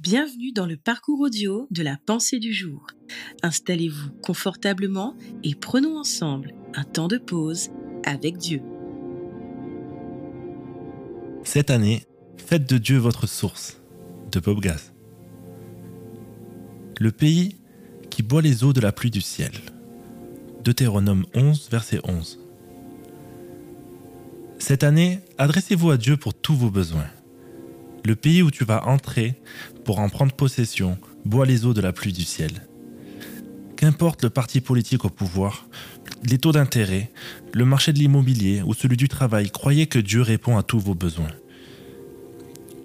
Bienvenue dans le parcours audio de la pensée du jour. Installez-vous confortablement et prenons ensemble un temps de pause avec Dieu. Cette année, faites de Dieu votre source. De Bob Gass. Le pays qui boit les eaux de la pluie du ciel. Deutéronome 11, verset 11. Cette année, adressez-vous à Dieu pour tous vos besoins. Le pays où tu vas entrer pour en prendre possession boit les eaux de la pluie du ciel. Qu'importe le parti politique au pouvoir, les taux d'intérêt, le marché de l'immobilier ou celui du travail, croyez que Dieu répond à tous vos besoins.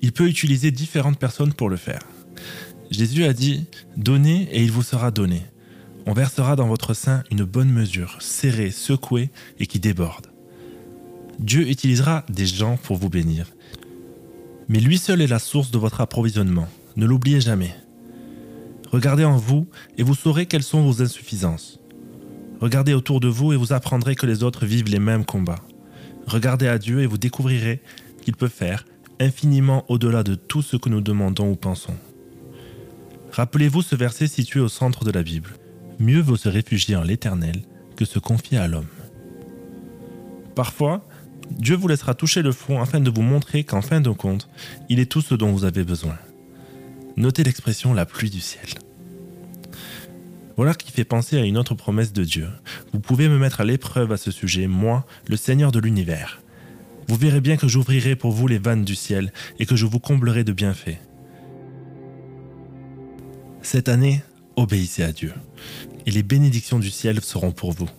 Il peut utiliser différentes personnes pour le faire. Jésus a dit Donnez et il vous sera donné. On versera dans votre sein une bonne mesure, serrée, secouée et qui déborde. Dieu utilisera des gens pour vous bénir. Mais lui seul est la source de votre approvisionnement. Ne l'oubliez jamais. Regardez en vous et vous saurez quelles sont vos insuffisances. Regardez autour de vous et vous apprendrez que les autres vivent les mêmes combats. Regardez à Dieu et vous découvrirez qu'il peut faire infiniment au-delà de tout ce que nous demandons ou pensons. Rappelez-vous ce verset situé au centre de la Bible. Mieux vaut se réfugier en l'Éternel que se confier à l'homme. Parfois, Dieu vous laissera toucher le front afin de vous montrer qu'en fin de compte, il est tout ce dont vous avez besoin. Notez l'expression la pluie du ciel. Voilà qui fait penser à une autre promesse de Dieu. Vous pouvez me mettre à l'épreuve à ce sujet, moi, le Seigneur de l'univers. Vous verrez bien que j'ouvrirai pour vous les vannes du ciel et que je vous comblerai de bienfaits. Cette année, obéissez à Dieu, et les bénédictions du ciel seront pour vous.